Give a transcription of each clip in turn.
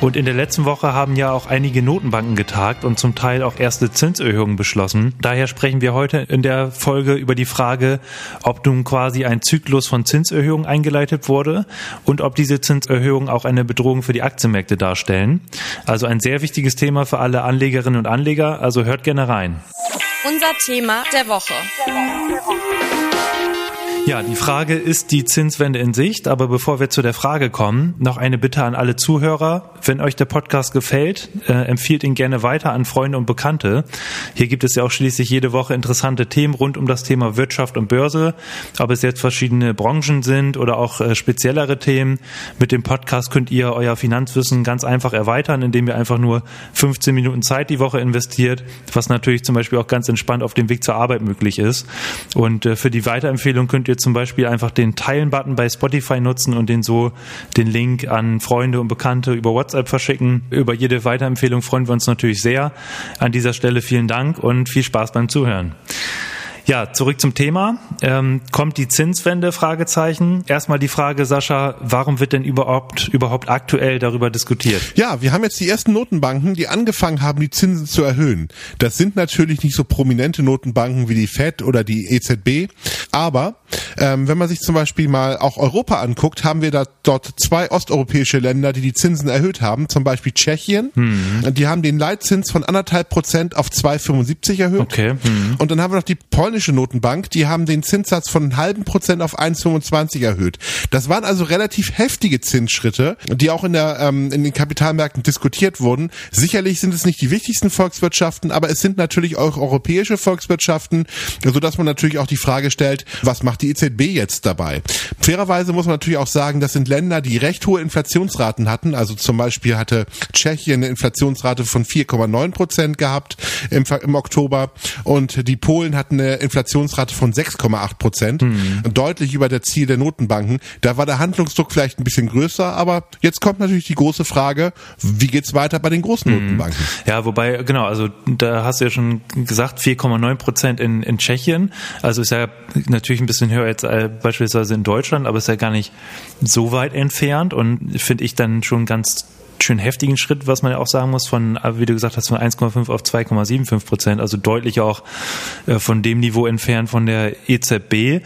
Und in der letzten Woche haben ja auch einige Notenbanken getagt und zum Teil auch erste Zinserhöhungen beschlossen. Daher sprechen wir heute in der Folge über die Frage, ob nun quasi ein Zyklus von Zinserhöhungen eingeleitet wurde und ob diese Zinserhöhungen auch eine Bedrohung für die Aktienmärkte darstellen. Also ein sehr wichtiges Thema für alle Anlegerinnen und Anleger, also hört gerne rein. Unser Thema der Woche. Der Woche. Der Woche. Ja, die Frage ist die Zinswende in Sicht, aber bevor wir zu der Frage kommen, noch eine Bitte an alle Zuhörer. Wenn euch der Podcast gefällt, äh, empfiehlt ihn gerne weiter an Freunde und Bekannte. Hier gibt es ja auch schließlich jede Woche interessante Themen rund um das Thema Wirtschaft und Börse, ob es jetzt verschiedene Branchen sind oder auch äh, speziellere Themen. Mit dem Podcast könnt ihr euer Finanzwissen ganz einfach erweitern, indem ihr einfach nur 15 Minuten Zeit die Woche investiert, was natürlich zum Beispiel auch ganz entspannt auf dem Weg zur Arbeit möglich ist. Und äh, für die Weiterempfehlung könnt ihr zum Beispiel einfach den Teilen-Button bei Spotify nutzen und den so den Link an Freunde und Bekannte über WhatsApp verschicken. Über jede Weiterempfehlung freuen wir uns natürlich sehr. An dieser Stelle vielen Dank und viel Spaß beim Zuhören. Ja, zurück zum Thema. Ähm, kommt die Zinswende? Fragezeichen. Erstmal die Frage, Sascha, warum wird denn überhaupt, überhaupt aktuell darüber diskutiert? Ja, wir haben jetzt die ersten Notenbanken, die angefangen haben, die Zinsen zu erhöhen. Das sind natürlich nicht so prominente Notenbanken wie die Fed oder die EZB, aber ähm, wenn man sich zum Beispiel mal auch Europa anguckt, haben wir da dort zwei osteuropäische Länder, die die Zinsen erhöht haben, zum Beispiel Tschechien. Hm. Die haben den Leitzins von anderthalb Prozent auf 2,75 erhöht. Okay. Hm. Und dann haben wir noch die polnische polnische Notenbank, die haben den Zinssatz von halben Prozent auf 1,25 erhöht. Das waren also relativ heftige Zinsschritte, die auch in, der, ähm, in den Kapitalmärkten diskutiert wurden. Sicherlich sind es nicht die wichtigsten Volkswirtschaften, aber es sind natürlich auch europäische Volkswirtschaften, sodass man natürlich auch die Frage stellt, was macht die EZB jetzt dabei? Fairerweise muss man natürlich auch sagen, das sind Länder, die recht hohe Inflationsraten hatten. Also zum Beispiel hatte Tschechien eine Inflationsrate von 4,9 Prozent gehabt im, im Oktober und die Polen hatten eine Inflationsrate von 6,8 Prozent, mhm. deutlich über der Ziel der Notenbanken. Da war der Handlungsdruck vielleicht ein bisschen größer, aber jetzt kommt natürlich die große Frage, wie geht's weiter bei den großen mhm. Notenbanken? Ja, wobei, genau, also da hast du ja schon gesagt, 4,9 Prozent in, in Tschechien. Also ist ja natürlich ein bisschen höher als äh, beispielsweise in Deutschland, aber ist ja gar nicht so weit entfernt und finde ich dann schon ganz schön heftigen Schritt, was man ja auch sagen muss, von, wie du gesagt hast, von 1,5 auf 2,75 Prozent, also deutlich auch äh, von dem Niveau entfernt von der EZB.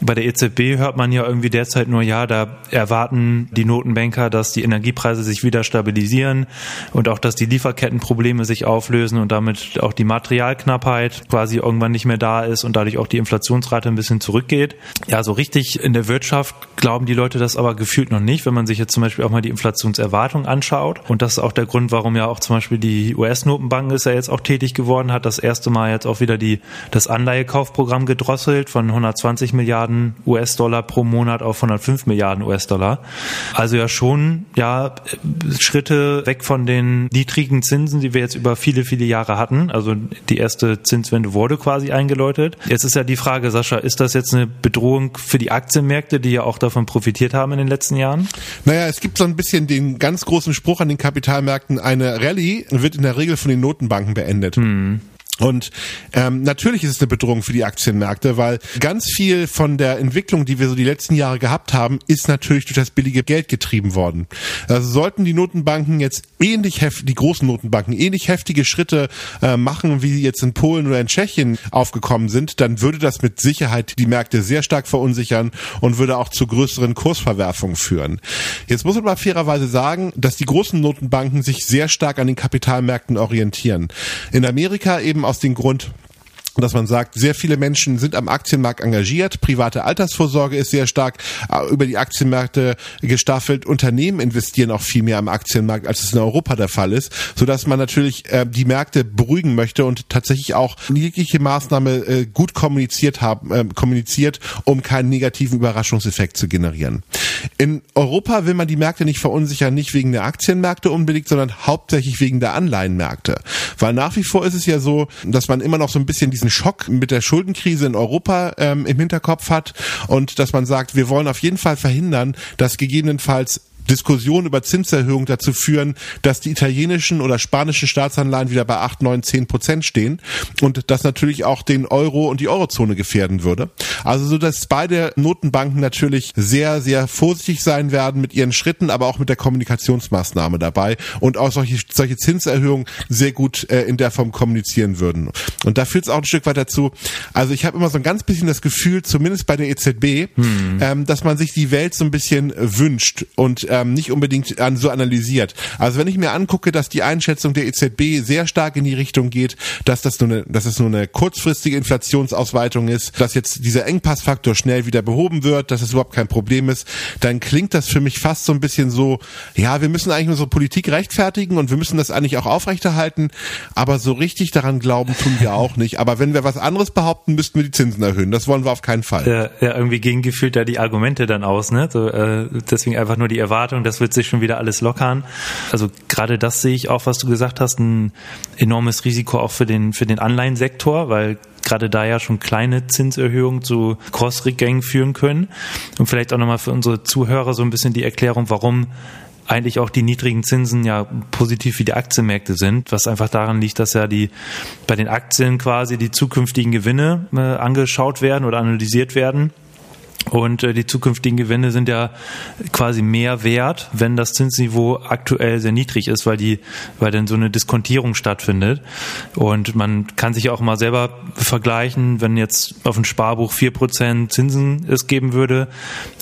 Bei der EZB hört man ja irgendwie derzeit nur, ja, da erwarten die Notenbanker, dass die Energiepreise sich wieder stabilisieren und auch, dass die Lieferkettenprobleme sich auflösen und damit auch die Materialknappheit quasi irgendwann nicht mehr da ist und dadurch auch die Inflationsrate ein bisschen zurückgeht. Ja, so richtig in der Wirtschaft glauben die Leute das aber gefühlt noch nicht, wenn man sich jetzt zum Beispiel auch mal die Inflationserwartung anschaut anschaut. Und das ist auch der Grund, warum ja auch zum Beispiel die US-Notenbank ist ja jetzt auch tätig geworden, hat das erste Mal jetzt auch wieder die, das Anleihekaufprogramm gedrosselt von 120 Milliarden US-Dollar pro Monat auf 105 Milliarden US-Dollar. Also ja schon, ja, Schritte weg von den niedrigen Zinsen, die wir jetzt über viele, viele Jahre hatten. Also die erste Zinswende wurde quasi eingeläutet. Jetzt ist ja die Frage, Sascha, ist das jetzt eine Bedrohung für die Aktienmärkte, die ja auch davon profitiert haben in den letzten Jahren? Naja, es gibt so ein bisschen den ganz großen Spruch an den Kapitalmärkten, eine Rallye wird in der Regel von den Notenbanken beendet. Hm. Und ähm, natürlich ist es eine Bedrohung für die Aktienmärkte, weil ganz viel von der Entwicklung, die wir so die letzten Jahre gehabt haben, ist natürlich durch das billige Geld getrieben worden. Also sollten die Notenbanken jetzt ähnlich heftig, die großen Notenbanken ähnlich heftige Schritte äh, machen, wie sie jetzt in Polen oder in Tschechien aufgekommen sind, dann würde das mit Sicherheit die Märkte sehr stark verunsichern und würde auch zu größeren Kursverwerfungen führen. Jetzt muss man mal fairerweise sagen, dass die großen Notenbanken sich sehr stark an den Kapitalmärkten orientieren. In Amerika eben aus dem Grund, dass man sagt, sehr viele Menschen sind am Aktienmarkt engagiert, private Altersvorsorge ist sehr stark äh, über die Aktienmärkte gestaffelt, Unternehmen investieren auch viel mehr am Aktienmarkt, als es in Europa der Fall ist, so dass man natürlich äh, die Märkte beruhigen möchte und tatsächlich auch jegliche Maßnahme äh, gut kommuniziert haben, kommuniziert, um keinen negativen Überraschungseffekt zu generieren. In Europa will man die Märkte nicht verunsichern, nicht wegen der Aktienmärkte unbedingt, sondern hauptsächlich wegen der Anleihenmärkte, weil nach wie vor ist es ja so, dass man immer noch so ein bisschen diesen diesen Schock mit der Schuldenkrise in Europa ähm, im Hinterkopf hat und dass man sagt, wir wollen auf jeden Fall verhindern, dass gegebenenfalls Diskussionen über Zinserhöhungen dazu führen, dass die italienischen oder spanischen Staatsanleihen wieder bei 8, 9, 10 Prozent stehen und das natürlich auch den Euro und die Eurozone gefährden würde. Also so, dass beide Notenbanken natürlich sehr, sehr vorsichtig sein werden mit ihren Schritten, aber auch mit der Kommunikationsmaßnahme dabei und auch solche, solche Zinserhöhungen sehr gut äh, in der Form kommunizieren würden. Und da führt es auch ein Stück weit dazu, also ich habe immer so ein ganz bisschen das Gefühl, zumindest bei der EZB, hm. ähm, dass man sich die Welt so ein bisschen wünscht und ähm, nicht unbedingt an, so analysiert. Also wenn ich mir angucke, dass die Einschätzung der EZB sehr stark in die Richtung geht, dass das nur eine, dass es nur eine kurzfristige Inflationsausweitung ist, dass jetzt dieser Engpassfaktor schnell wieder behoben wird, dass es überhaupt kein Problem ist, dann klingt das für mich fast so ein bisschen so, ja, wir müssen eigentlich unsere Politik rechtfertigen und wir müssen das eigentlich auch aufrechterhalten, aber so richtig daran glauben tun wir auch nicht. Aber wenn wir was anderes behaupten, müssten wir die Zinsen erhöhen. Das wollen wir auf keinen Fall. Ja, ja irgendwie gegen gefühlt da die Argumente dann aus, ne? So, äh, deswegen einfach nur die Erwartung, das wird sich schon wieder alles lockern. Also gerade das sehe ich auch, was du gesagt hast, ein enormes Risiko auch für den für den Anleihensektor, weil gerade da ja schon kleine Zinserhöhungen zu Cross-Rückgängen führen können. Und vielleicht auch nochmal für unsere Zuhörer so ein bisschen die Erklärung, warum eigentlich auch die niedrigen Zinsen ja positiv für die Aktienmärkte sind, was einfach daran liegt, dass ja die bei den Aktien quasi die zukünftigen Gewinne äh, angeschaut werden oder analysiert werden und äh, die zukünftigen Gewinne sind ja quasi mehr wert, wenn das Zinsniveau aktuell sehr niedrig ist, weil die, weil dann so eine Diskontierung stattfindet. Und man kann sich auch mal selber vergleichen, wenn jetzt auf ein Sparbuch vier Prozent Zinsen es geben würde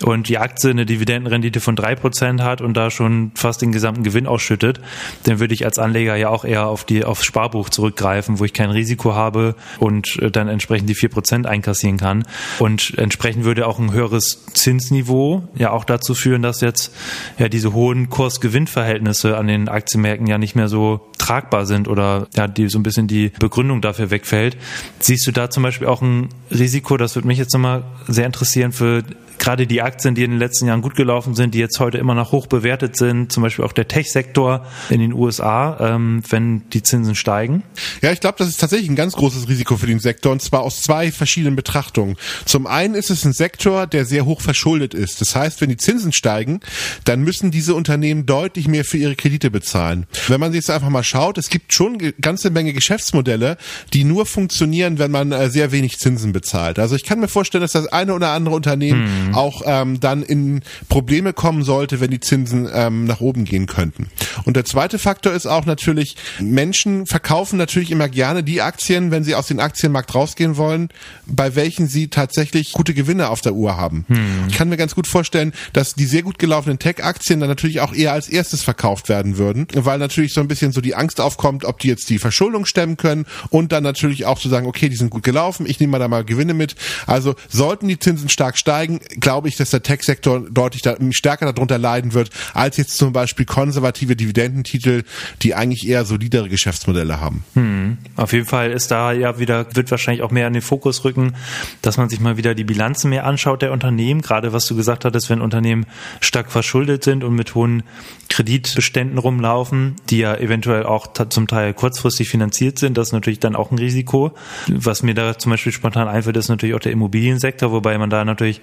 und die Aktie eine Dividendenrendite von drei Prozent hat und da schon fast den gesamten Gewinn ausschüttet, dann würde ich als Anleger ja auch eher auf die, aufs Sparbuch zurückgreifen, wo ich kein Risiko habe und äh, dann entsprechend die vier Prozent einkassieren kann. Und entsprechend würde auch ein höheres Zinsniveau ja auch dazu führen, dass jetzt ja diese hohen Kurs-Gewinn-Verhältnisse an den Aktienmärkten ja nicht mehr so tragbar sind oder ja, die so ein bisschen die Begründung dafür wegfällt. Siehst du da zum Beispiel auch ein Risiko, das würde mich jetzt nochmal sehr interessieren für gerade die Aktien, die in den letzten Jahren gut gelaufen sind, die jetzt heute immer noch hoch bewertet sind, zum Beispiel auch der Tech-Sektor in den USA, ähm, wenn die Zinsen steigen? Ja, ich glaube, das ist tatsächlich ein ganz großes Risiko für den Sektor und zwar aus zwei verschiedenen Betrachtungen. Zum einen ist es ein Sektor, der sehr hoch verschuldet ist. Das heißt, wenn die Zinsen steigen, dann müssen diese Unternehmen deutlich mehr für ihre Kredite bezahlen. Wenn man sich jetzt einfach mal schaut, es gibt schon eine ganze Menge Geschäftsmodelle, die nur funktionieren, wenn man äh, sehr wenig Zinsen bezahlt. Also ich kann mir vorstellen, dass das eine oder andere Unternehmen hm Mhm. auch ähm, dann in Probleme kommen sollte, wenn die Zinsen ähm, nach oben gehen könnten. Und der zweite Faktor ist auch natürlich, Menschen verkaufen natürlich immer gerne die Aktien, wenn sie aus dem Aktienmarkt rausgehen wollen, bei welchen sie tatsächlich gute Gewinne auf der Uhr haben. Hm. Ich kann mir ganz gut vorstellen, dass die sehr gut gelaufenen Tech-Aktien dann natürlich auch eher als erstes verkauft werden würden, weil natürlich so ein bisschen so die Angst aufkommt, ob die jetzt die Verschuldung stemmen können und dann natürlich auch zu sagen, okay, die sind gut gelaufen, ich nehme mal da mal Gewinne mit. Also sollten die Zinsen stark steigen, glaube ich, dass der Tech-Sektor deutlich da, stärker darunter leiden wird, als jetzt zum Beispiel konservative Dividendentitel, die eigentlich eher solidere Geschäftsmodelle haben. Hm. Auf jeden Fall ist da ja wieder, wird wahrscheinlich auch mehr in den Fokus rücken, dass man sich mal wieder die Bilanzen mehr anschaut der Unternehmen, gerade was du gesagt hattest, wenn Unternehmen stark verschuldet sind und mit hohen Kreditbeständen rumlaufen, die ja eventuell auch zum Teil kurzfristig finanziert sind, das ist natürlich dann auch ein Risiko. Was mir da zum Beispiel spontan einfällt, ist natürlich auch der Immobiliensektor, wobei man da natürlich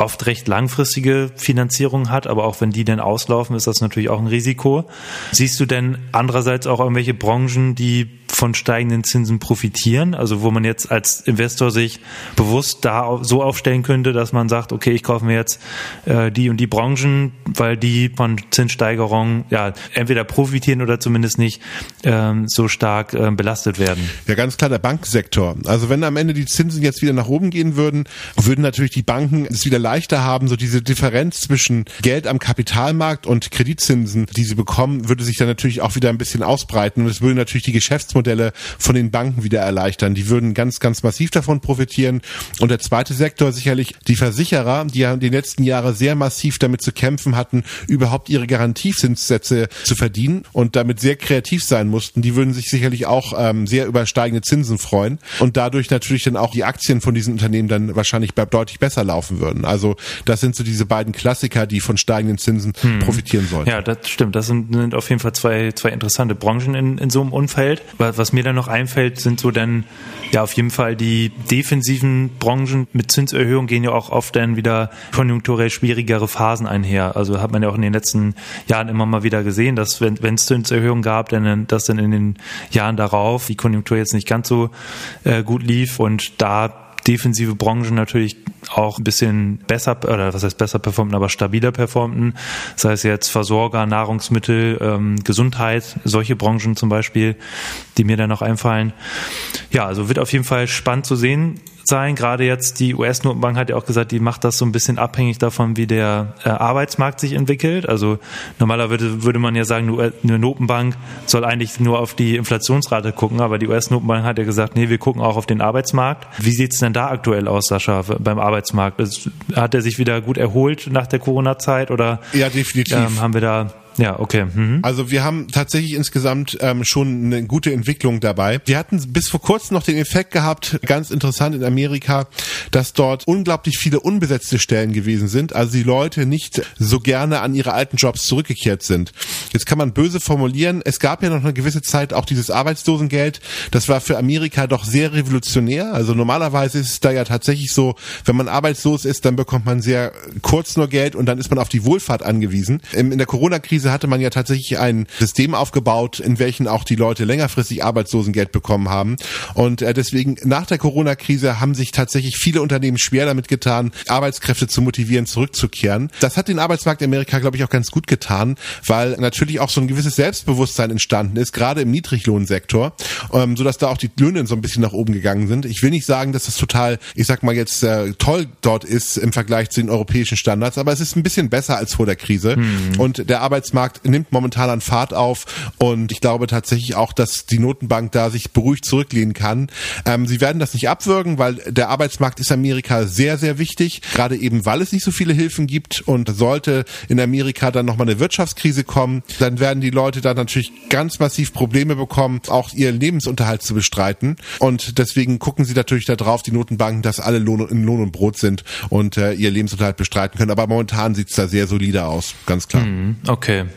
oft recht langfristige Finanzierung hat, aber auch wenn die denn auslaufen, ist das natürlich auch ein Risiko. Siehst du denn andererseits auch irgendwelche Branchen, die von steigenden Zinsen profitieren? Also wo man jetzt als Investor sich bewusst da so aufstellen könnte, dass man sagt, okay, ich kaufe mir jetzt äh, die und die Branchen, weil die von Zinssteigerungen ja entweder profitieren oder zumindest nicht ähm, so stark äh, belastet werden. Ja, ganz klar der Banksektor. Also wenn am Ende die Zinsen jetzt wieder nach oben gehen würden, würden natürlich die Banken es wieder leichter haben, so diese Differenz zwischen Geld am Kapitalmarkt und Kreditzinsen, die sie bekommen, würde sich dann natürlich auch wieder ein bisschen ausbreiten und es würde natürlich die Geschäftsmodelle Geschäftsmodelle von den Banken wieder erleichtern. Die würden ganz, ganz massiv davon profitieren. Und der zweite Sektor sicherlich die Versicherer, die ja in den letzten Jahren sehr massiv damit zu kämpfen hatten, überhaupt ihre Garantiezinssätze zu verdienen und damit sehr kreativ sein mussten. Die würden sich sicherlich auch ähm, sehr über steigende Zinsen freuen und dadurch natürlich dann auch die Aktien von diesen Unternehmen dann wahrscheinlich deutlich besser laufen würden. Also das sind so diese beiden Klassiker, die von steigenden Zinsen hm. profitieren sollen. Ja, das stimmt. Das sind, sind auf jeden Fall zwei, zwei interessante Branchen in, in so einem Umfeld. Was was mir dann noch einfällt, sind so dann ja auf jeden Fall die defensiven Branchen mit Zinserhöhung gehen ja auch oft dann wieder konjunkturell schwierigere Phasen einher. Also hat man ja auch in den letzten Jahren immer mal wieder gesehen, dass wenn es Zinserhöhungen gab, dann dass dann in den Jahren darauf die Konjunktur jetzt nicht ganz so äh, gut lief und da defensive Branchen natürlich auch ein bisschen besser, oder was heißt besser performten, aber stabiler performten. Das heißt jetzt Versorger, Nahrungsmittel, ähm, Gesundheit, solche Branchen zum Beispiel, die mir dann noch einfallen. Ja, also wird auf jeden Fall spannend zu sehen sein. Gerade jetzt die US-Notenbank hat ja auch gesagt, die macht das so ein bisschen abhängig davon, wie der äh, Arbeitsmarkt sich entwickelt. Also normalerweise würde man ja sagen, eine Notenbank soll eigentlich nur auf die Inflationsrate gucken, aber die US-Notenbank hat ja gesagt, nee, wir gucken auch auf den Arbeitsmarkt. Wie sieht's denn da aktuell aus, Sascha, beim Arbeitsmarkt? Hat er sich wieder gut erholt nach der Corona-Zeit oder ja, definitiv. Ähm, haben wir da ja, okay. Mhm. Also wir haben tatsächlich insgesamt ähm, schon eine gute Entwicklung dabei. Wir hatten bis vor kurzem noch den Effekt gehabt, ganz interessant in Amerika, dass dort unglaublich viele unbesetzte Stellen gewesen sind, also die Leute nicht so gerne an ihre alten Jobs zurückgekehrt sind. Jetzt kann man böse formulieren, es gab ja noch eine gewisse Zeit auch dieses Arbeitslosengeld, das war für Amerika doch sehr revolutionär. Also normalerweise ist es da ja tatsächlich so, wenn man arbeitslos ist, dann bekommt man sehr kurz nur Geld und dann ist man auf die Wohlfahrt angewiesen. In der Corona-Krise Krise hatte man ja tatsächlich ein System aufgebaut, in welchen auch die Leute längerfristig Arbeitslosengeld bekommen haben. Und äh, deswegen nach der Corona-Krise haben sich tatsächlich viele Unternehmen schwer damit getan, Arbeitskräfte zu motivieren, zurückzukehren. Das hat den Arbeitsmarkt in Amerika, glaube ich, auch ganz gut getan, weil natürlich auch so ein gewisses Selbstbewusstsein entstanden ist, gerade im Niedriglohnsektor, ähm, sodass da auch die Löhne so ein bisschen nach oben gegangen sind. Ich will nicht sagen, dass das total, ich sag mal jetzt, äh, toll dort ist im Vergleich zu den europäischen Standards, aber es ist ein bisschen besser als vor der Krise. Hm. Und der Arbeits Arbeitsmarkt nimmt momentan an Fahrt auf und ich glaube tatsächlich auch, dass die Notenbank da sich beruhigt zurücklehnen kann. Ähm, sie werden das nicht abwürgen, weil der Arbeitsmarkt ist Amerika sehr, sehr wichtig, gerade eben weil es nicht so viele Hilfen gibt und sollte in Amerika dann nochmal eine Wirtschaftskrise kommen, dann werden die Leute da natürlich ganz massiv Probleme bekommen, auch ihren Lebensunterhalt zu bestreiten und deswegen gucken sie natürlich darauf, die Notenbanken, dass alle Lohn, in Lohn und Brot sind und äh, ihr Lebensunterhalt bestreiten können, aber momentan sieht es da sehr solide aus, ganz klar. Mhm, okay.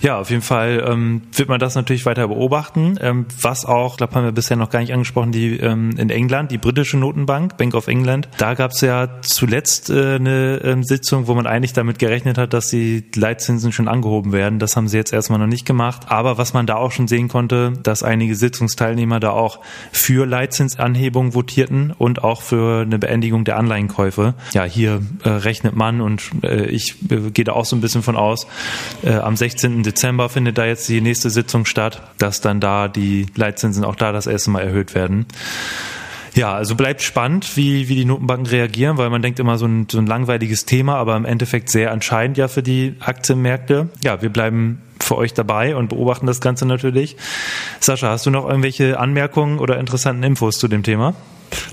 Ja, auf jeden Fall ähm, wird man das natürlich weiter beobachten. Ähm, was auch, glaube haben wir bisher noch gar nicht angesprochen, die ähm, in England, die britische Notenbank, Bank of England. Da gab es ja zuletzt äh, eine ähm, Sitzung, wo man eigentlich damit gerechnet hat, dass die Leitzinsen schon angehoben werden. Das haben sie jetzt erstmal noch nicht gemacht. Aber was man da auch schon sehen konnte, dass einige Sitzungsteilnehmer da auch für Leitzinsanhebung votierten und auch für eine Beendigung der Anleihenkäufe. Ja, hier äh, rechnet man und äh, ich äh, gehe da auch so ein bisschen von aus, äh, am 16. Dezember findet da jetzt die nächste Sitzung statt, dass dann da die Leitzinsen auch da das erste Mal erhöht werden. Ja, also bleibt spannend, wie, wie die Notenbanken reagieren, weil man denkt immer so ein, so ein langweiliges Thema, aber im Endeffekt sehr entscheidend ja für die Aktienmärkte. Ja, wir bleiben für euch dabei und beobachten das Ganze natürlich. Sascha, hast du noch irgendwelche Anmerkungen oder interessanten Infos zu dem Thema?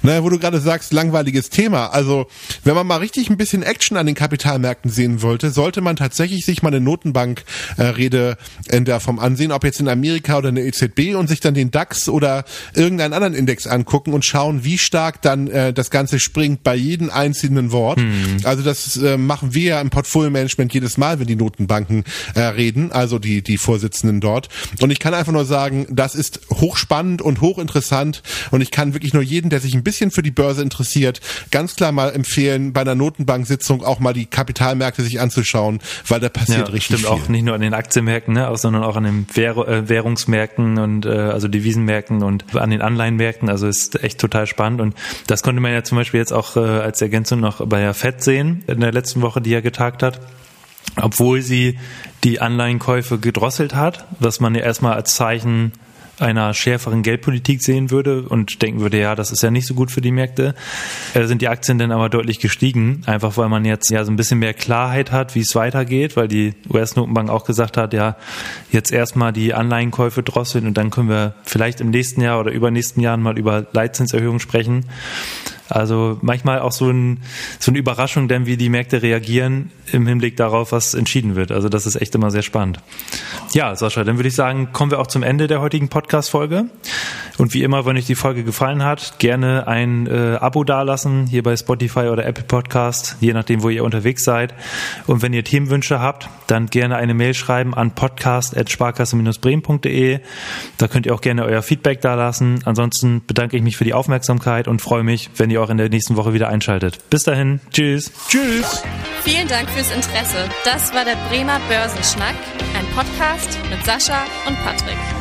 Naja, wo du gerade sagst, langweiliges Thema. Also, wenn man mal richtig ein bisschen Action an den Kapitalmärkten sehen wollte, sollte man tatsächlich sich mal eine Notenbank-Rede äh, in der Form ansehen, ob jetzt in Amerika oder in der EZB und sich dann den DAX oder irgendeinen anderen Index angucken und schauen, wie stark dann äh, das Ganze springt bei jedem einzelnen Wort. Hm. Also das äh, machen wir ja im Portfolio-Management jedes Mal, wenn die Notenbanken äh, reden, also die, die Vorsitzenden dort. Und ich kann einfach nur sagen, das ist hochspannend und hochinteressant und ich kann wirklich nur jeden, der sich ein bisschen für die Börse interessiert, ganz klar mal empfehlen, bei einer Notenbank-Sitzung auch mal die Kapitalmärkte sich anzuschauen, weil da passiert ja, richtig stimmt viel. auch nicht nur an den Aktienmärkten, ne, sondern auch an den äh, Währungsmärkten und äh, also Devisenmärkten und an den Anleihenmärkten. Also ist echt total spannend und das konnte man ja zum Beispiel jetzt auch äh, als Ergänzung noch bei der FED sehen in der letzten Woche, die er getagt hat obwohl sie die Anleihenkäufe gedrosselt hat, was man ja erstmal als Zeichen einer schärferen Geldpolitik sehen würde und denken würde, ja, das ist ja nicht so gut für die Märkte, äh, sind die Aktien dann aber deutlich gestiegen, einfach weil man jetzt ja so ein bisschen mehr Klarheit hat, wie es weitergeht, weil die US-Notenbank auch gesagt hat, ja, jetzt erstmal die Anleihenkäufe drosseln und dann können wir vielleicht im nächsten Jahr oder übernächsten Jahren mal über Leitzinserhöhungen sprechen. Also manchmal auch so, ein, so eine Überraschung, denn wie die Märkte reagieren im Hinblick darauf, was entschieden wird. Also das ist echt immer sehr spannend. Ja, Sascha, dann würde ich sagen, kommen wir auch zum Ende der heutigen Podcast-Folge. Und wie immer, wenn euch die Folge gefallen hat, gerne ein äh, Abo dalassen, hier bei Spotify oder Apple Podcast, je nachdem, wo ihr unterwegs seid. Und wenn ihr Themenwünsche habt, dann gerne eine Mail schreiben an podcast.sparkasse-bremen.de. Da könnt ihr auch gerne euer Feedback dalassen. Ansonsten bedanke ich mich für die Aufmerksamkeit und freue mich, wenn ihr auch in der nächsten Woche wieder einschaltet. Bis dahin, tschüss. Tschüss. Vielen Dank fürs Interesse. Das war der Bremer Börsenschnack, ein Podcast mit Sascha und Patrick.